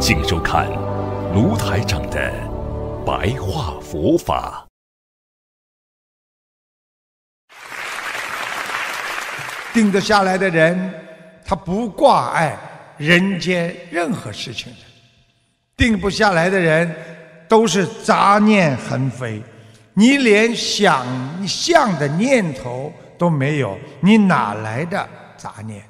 请收看卢台长的白话佛法。定得下来的人，他不挂碍人间任何事情的；定不下来的人，都是杂念横飞。你连想象的念头都没有，你哪来的杂念？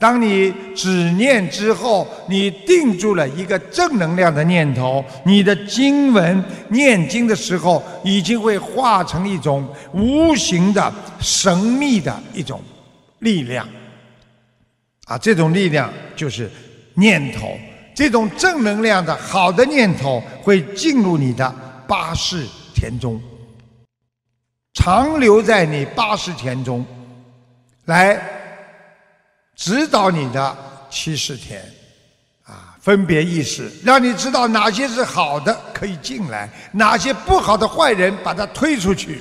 当你止念之后，你定住了一个正能量的念头，你的经文念经的时候，已经会化成一种无形的神秘的一种力量。啊，这种力量就是念头，这种正能量的好的念头会进入你的八识田中，长留在你八识田中，来。指导你的七十天，啊，分别意识，让你知道哪些是好的可以进来，哪些不好的坏人把它推出去。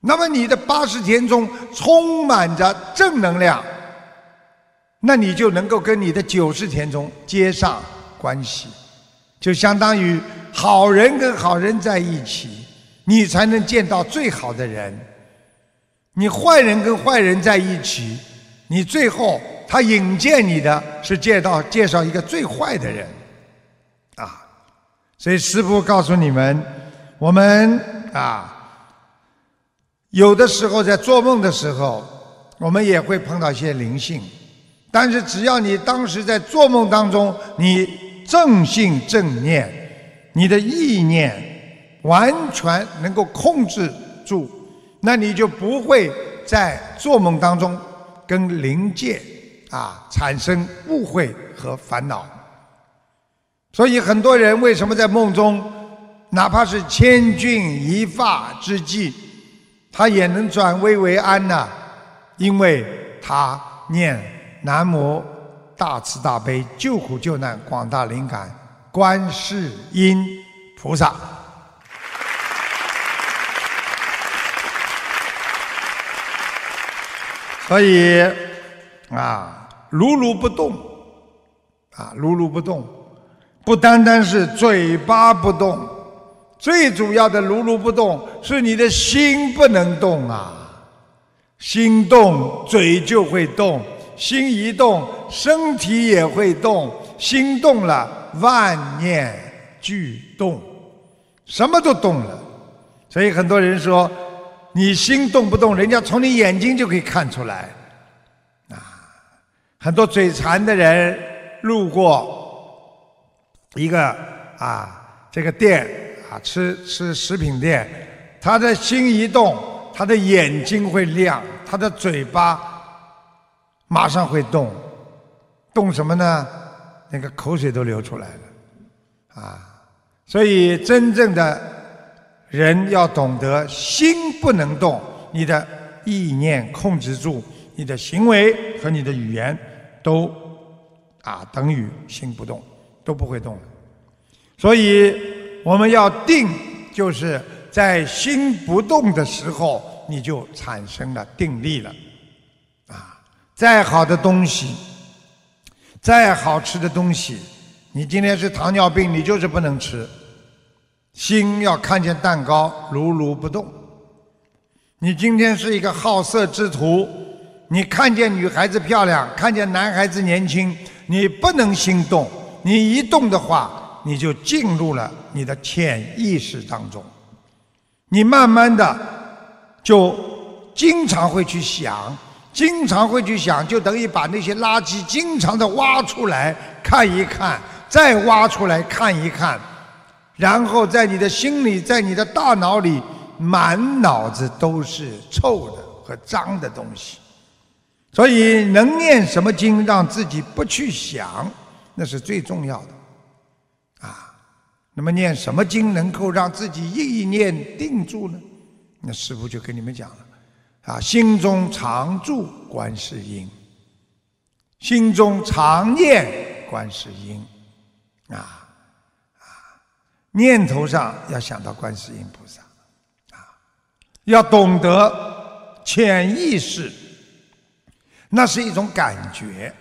那么你的八十天中充满着正能量，那你就能够跟你的九十天中接上关系，就相当于好人跟好人在一起，你才能见到最好的人。你坏人跟坏人在一起。你最后他引荐你的是介绍介绍一个最坏的人，啊，所以师父告诉你们，我们啊，有的时候在做梦的时候，我们也会碰到一些灵性，但是只要你当时在做梦当中，你正信正念，你的意念完全能够控制住，那你就不会在做梦当中。跟灵界啊产生误会和烦恼，所以很多人为什么在梦中，哪怕是千钧一发之际，他也能转危为安呢？因为他念南无大慈大悲救苦救难广大灵感观世音菩萨。所以，啊，如如不动，啊，如如不动，不单单是嘴巴不动，最主要的如如不动是你的心不能动啊。心动，嘴就会动；心一动，身体也会动。心动了，万念俱动，什么都动了。所以很多人说。你心动不动，人家从你眼睛就可以看出来。啊，很多嘴馋的人路过一个啊这个店啊吃吃食品店，他的心一动，他的眼睛会亮，他的嘴巴马上会动，动什么呢？那个口水都流出来了，啊，所以真正的。人要懂得心不能动，你的意念控制住，你的行为和你的语言都啊等于心不动，都不会动所以我们要定，就是在心不动的时候，你就产生了定力了。啊，再好的东西，再好吃的东西，你今天是糖尿病，你就是不能吃。心要看见蛋糕如如不动。你今天是一个好色之徒，你看见女孩子漂亮，看见男孩子年轻，你不能心动。你一动的话，你就进入了你的潜意识当中。你慢慢的就经常会去想，经常会去想，就等于把那些垃圾经常的挖出来看一看，再挖出来看一看。然后在你的心里，在你的大脑里，满脑子都是臭的和脏的东西。所以能念什么经，让自己不去想，那是最重要的。啊那么念什么经能够让自己意念定住呢？那师父就跟你们讲了，啊，心中常住观世音，心中常念观世音，啊，念头上要想到观世音菩萨，啊，要懂得潜意识，那是一种感觉，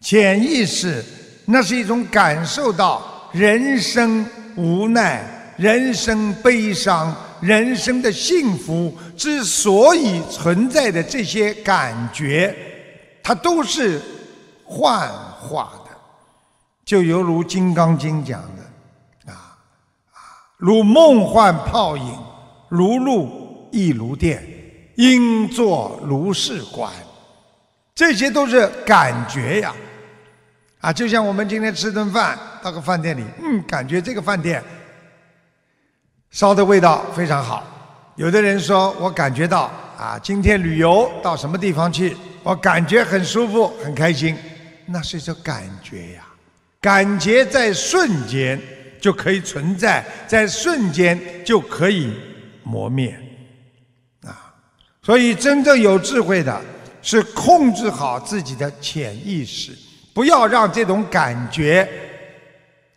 潜意识那是一种感受到人生无奈、人生悲伤。人生的幸福之所以存在的这些感觉，它都是幻化的，就犹如《金刚经》讲的，如梦幻泡影，如露亦如电，应作如是观。这些都是感觉呀，啊，就像我们今天吃顿饭，到个饭店里，嗯，感觉这个饭店。烧的味道非常好，有的人说我感觉到啊，今天旅游到什么地方去，我感觉很舒服，很开心，那是一种感觉呀。感觉在瞬间就可以存在，在瞬间就可以磨灭，啊，所以真正有智慧的是控制好自己的潜意识，不要让这种感觉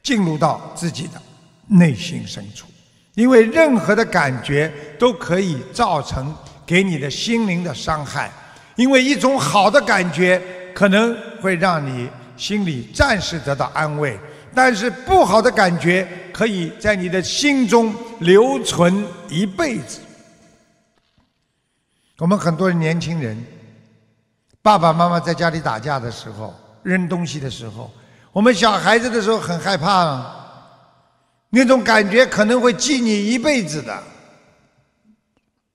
进入到自己的内心深处。因为任何的感觉都可以造成给你的心灵的伤害，因为一种好的感觉可能会让你心里暂时得到安慰，但是不好的感觉可以在你的心中留存一辈子。我们很多年轻人，爸爸妈妈在家里打架的时候、扔东西的时候，我们小孩子的时候很害怕啊。那种感觉可能会记你一辈子的，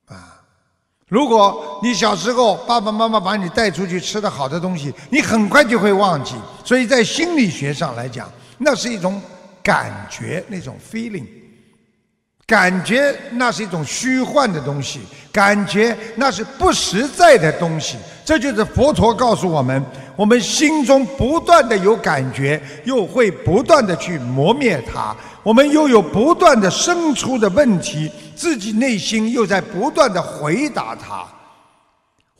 啊！如果你小时候爸爸妈妈把你带出去吃的好的东西，你很快就会忘记。所以在心理学上来讲，那是一种感觉，那种 feeling。感觉那是一种虚幻的东西，感觉那是不实在的东西。这就是佛陀告诉我们：我们心中不断的有感觉，又会不断的去磨灭它；我们又有不断的生出的问题，自己内心又在不断的回答它；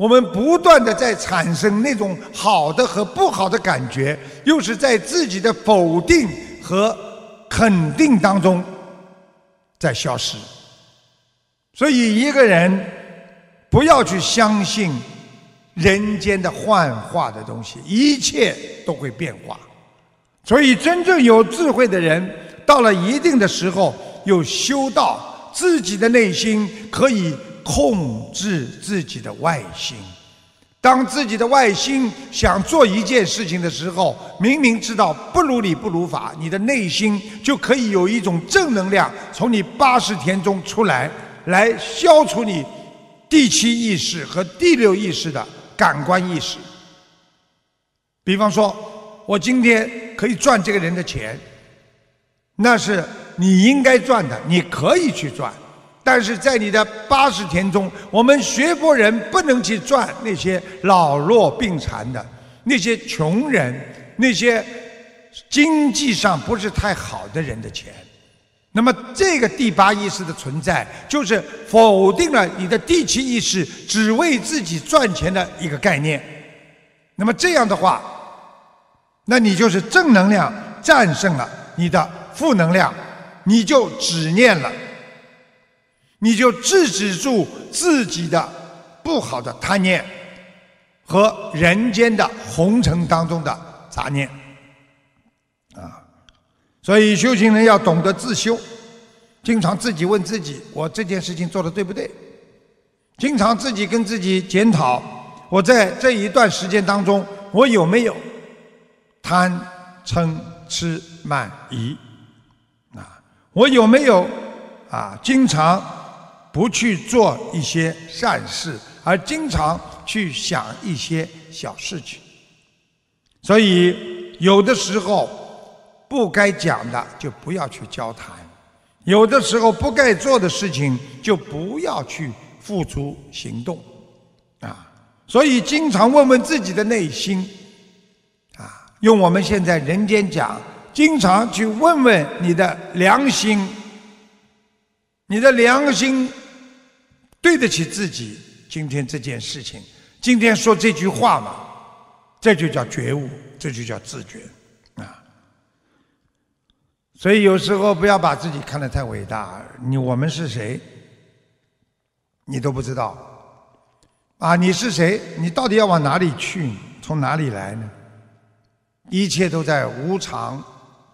我们不断的在产生那种好的和不好的感觉，又是在自己的否定和肯定当中。在消失，所以一个人不要去相信人间的幻化的东西，一切都会变化。所以真正有智慧的人，到了一定的时候，又修道自己的内心可以控制自己的外心。当自己的外心想做一件事情的时候，明明知道不如理不如法，你的内心就可以有一种正能量从你八十天中出来，来消除你第七意识和第六意识的感官意识。比方说，我今天可以赚这个人的钱，那是你应该赚的，你可以去赚。但是在你的八十天中，我们学佛人不能去赚那些老弱病残的、那些穷人、那些经济上不是太好的人的钱。那么，这个第八意识的存在，就是否定了你的第七意识只为自己赚钱的一个概念。那么这样的话，那你就是正能量战胜了你的负能量，你就只念了。你就制止住自己的不好的贪念和人间的红尘当中的杂念，啊，所以修行人要懂得自修，经常自己问自己：我这件事情做的对不对？经常自己跟自己检讨：我在这一段时间当中，我有没有贪嗔痴慢疑？啊，我有没有啊？经常。不去做一些善事，而经常去想一些小事情，所以有的时候不该讲的就不要去交谈，有的时候不该做的事情就不要去付出行动，啊，所以经常问问自己的内心，啊，用我们现在人间讲经常去问问你的良心，你的良心对得起自己今天这件事情，今天说这句话嘛，这就叫觉悟，这就叫自觉啊。所以有时候不要把自己看得太伟大，你我们是谁，你都不知道啊！你是谁？你到底要往哪里去？从哪里来呢？一切都在无常。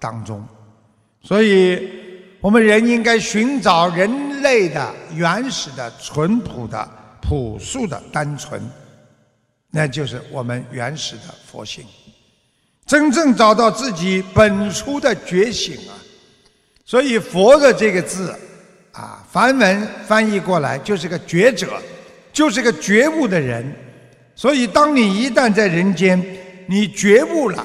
当中，所以我们人应该寻找人类的原始的、淳朴的、朴素的、单纯，那就是我们原始的佛性。真正找到自己本初的觉醒啊！所以“佛”的这个字啊，梵文翻译过来就是个觉者，就是个觉悟的人。所以，当你一旦在人间，你觉悟了。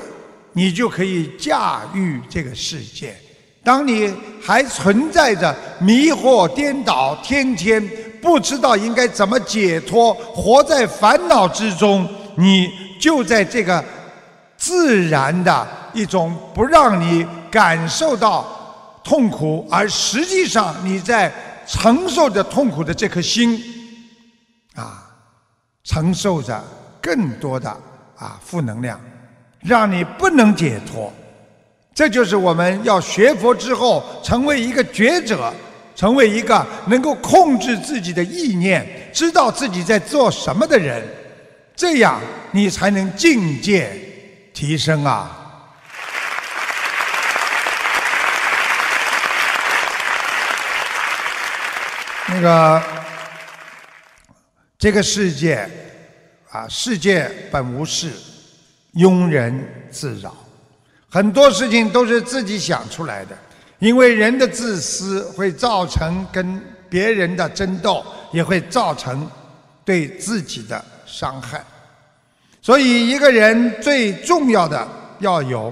你就可以驾驭这个世界。当你还存在着迷惑颠倒，天天不知道应该怎么解脱，活在烦恼之中，你就在这个自然的一种不让你感受到痛苦，而实际上你在承受着痛苦的这颗心，啊，承受着更多的啊负能量。让你不能解脱，这就是我们要学佛之后成为一个觉者，成为一个能够控制自己的意念，知道自己在做什么的人，这样你才能境界提升啊！那个这个世界啊，世界本无事。庸人自扰，很多事情都是自己想出来的。因为人的自私会造成跟别人的争斗，也会造成对自己的伤害。所以，一个人最重要的要有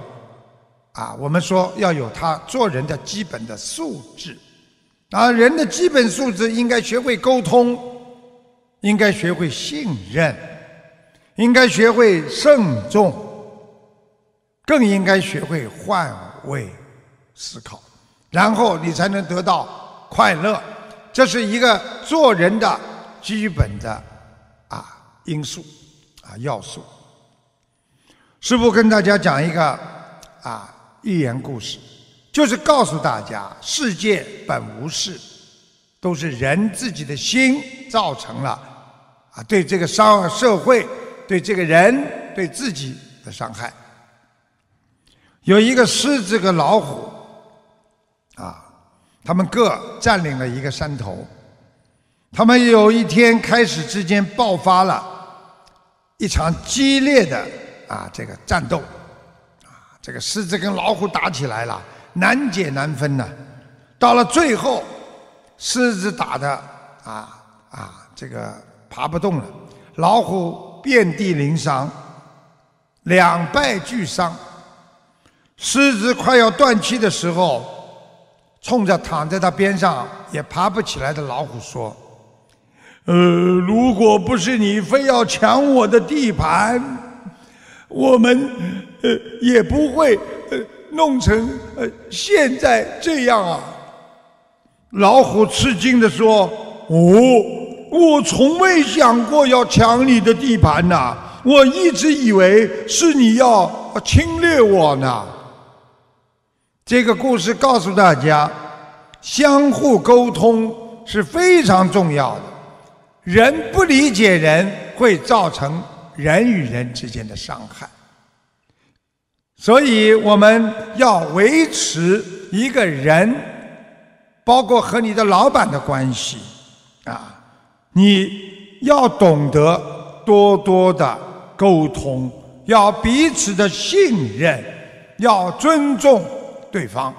啊，我们说要有他做人的基本的素质。啊，人的基本素质应该学会沟通，应该学会信任。应该学会慎重，更应该学会换位思考，然后你才能得到快乐。这是一个做人的基本的啊因素啊要素。师父跟大家讲一个啊寓言故事，就是告诉大家，世界本无事，都是人自己的心造成了啊对这个商社会。对这个人对自己的伤害，有一个狮子和老虎，啊，他们各占领了一个山头，他们有一天开始之间爆发了一场激烈的啊这个战斗，啊，这个狮子跟老虎打起来了，难解难分呐。到了最后，狮子打的啊啊这个爬不动了，老虎。遍地鳞伤，两败俱伤。狮子快要断气的时候，冲着躺在他边上也爬不起来的老虎说：“呃，如果不是你非要抢我的地盘，我们呃也不会呃弄成呃现在这样啊。”老虎吃惊地说：“哦。”我从未想过要抢你的地盘呐！我一直以为是你要侵略我呢。这个故事告诉大家，相互沟通是非常重要的。人不理解人，会造成人与人之间的伤害。所以我们要维持一个人，包括和你的老板的关系啊。你要懂得多多的沟通，要彼此的信任，要尊重对方，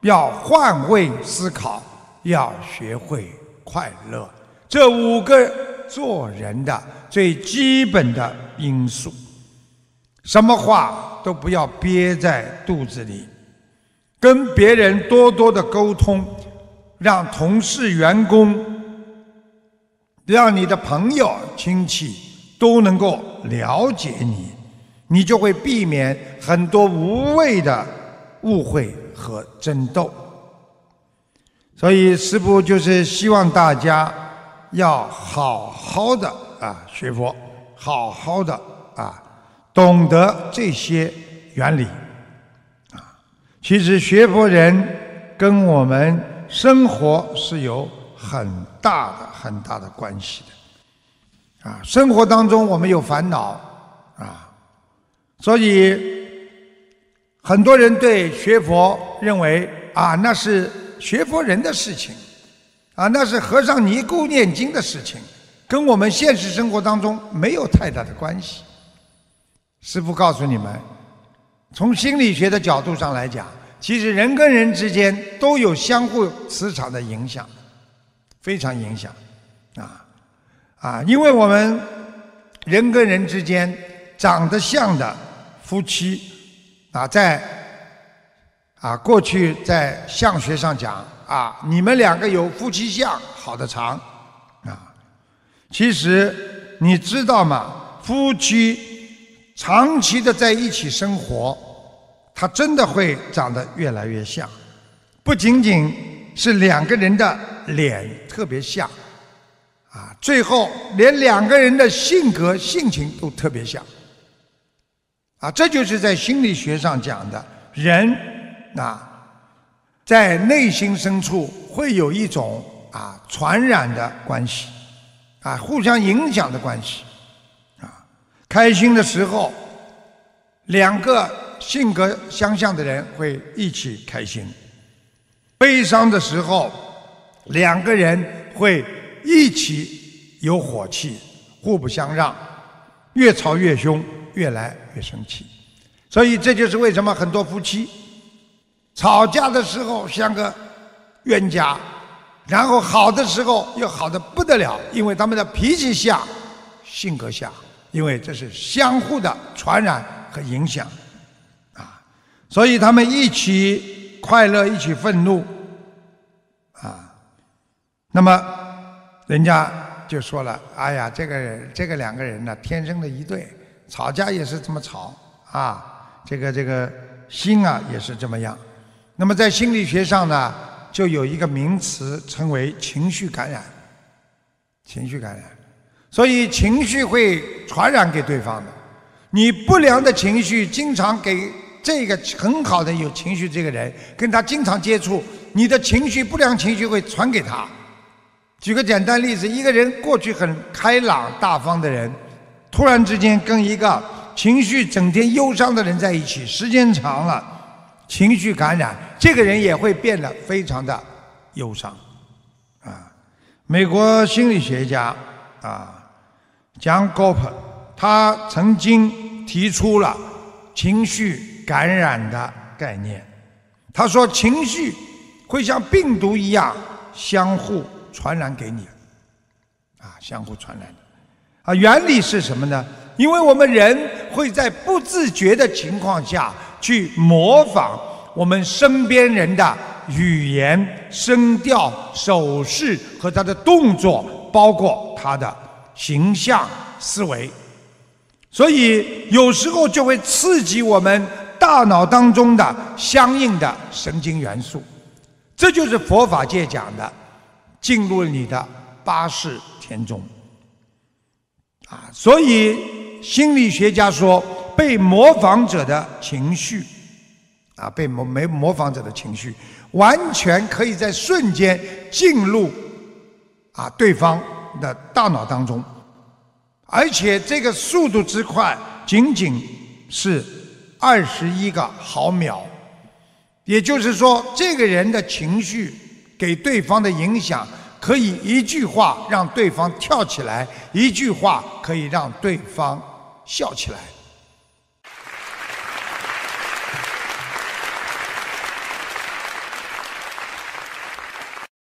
要换位思考，要学会快乐。这五个做人的最基本的因素，什么话都不要憋在肚子里，跟别人多多的沟通，让同事、员工。让你的朋友、亲戚都能够了解你，你就会避免很多无谓的误会和争斗。所以师父就是希望大家要好好的啊学佛，好好的啊懂得这些原理啊。其实学佛人跟我们生活是有很大的很大的关系的啊。生活当中我们有烦恼啊，所以很多人对学佛认为啊那是。学佛人的事情，啊，那是和尚尼姑念经的事情，跟我们现实生活当中没有太大的关系。师父告诉你们，从心理学的角度上来讲，其实人跟人之间都有相互磁场的影响，非常影响，啊，啊，因为我们人跟人之间长得像的夫妻，啊，在。啊，过去在相学上讲啊，你们两个有夫妻相，好的长啊。其实你知道吗？夫妻长期的在一起生活，他真的会长得越来越像。不仅仅是两个人的脸特别像，啊，最后连两个人的性格性情都特别像。啊，这就是在心理学上讲的人。啊，在内心深处会有一种啊传染的关系，啊互相影响的关系，啊开心的时候，两个性格相像的人会一起开心；悲伤的时候，两个人会一起有火气，互不相让，越吵越凶，越来越生气。所以这就是为什么很多夫妻。吵架的时候像个冤家，然后好的时候又好的不得了，因为他们的脾气像，性格像，因为这是相互的传染和影响，啊，所以他们一起快乐，一起愤怒，啊，那么人家就说了：“哎呀，这个人，这个两个人呢，天生的一对，吵架也是这么吵啊，这个这个心啊也是这么样。”那么在心理学上呢，就有一个名词称为情绪感染。情绪感染，所以情绪会传染给对方的。你不良的情绪经常给这个很好的有情绪这个人，跟他经常接触，你的情绪不良情绪会传给他。举个简单例子，一个人过去很开朗大方的人，突然之间跟一个情绪整天忧伤的人在一起，时间长了。情绪感染，这个人也会变得非常的忧伤，啊，美国心理学家啊，John g o p 他曾经提出了情绪感染的概念。他说，情绪会像病毒一样相互传染给你，啊，相互传染的，啊，原理是什么呢？因为我们人会在不自觉的情况下。去模仿我们身边人的语言、声调、手势和他的动作，包括他的形象、思维，所以有时候就会刺激我们大脑当中的相应的神经元素，这就是佛法界讲的进入你的八世田中啊。所以心理学家说。被模仿者的情绪，啊，被模没模仿者的情绪，完全可以在瞬间进入啊对方的大脑当中，而且这个速度之快，仅仅是二十一个毫秒，也就是说，这个人的情绪给对方的影响，可以一句话让对方跳起来，一句话可以让对方笑起来。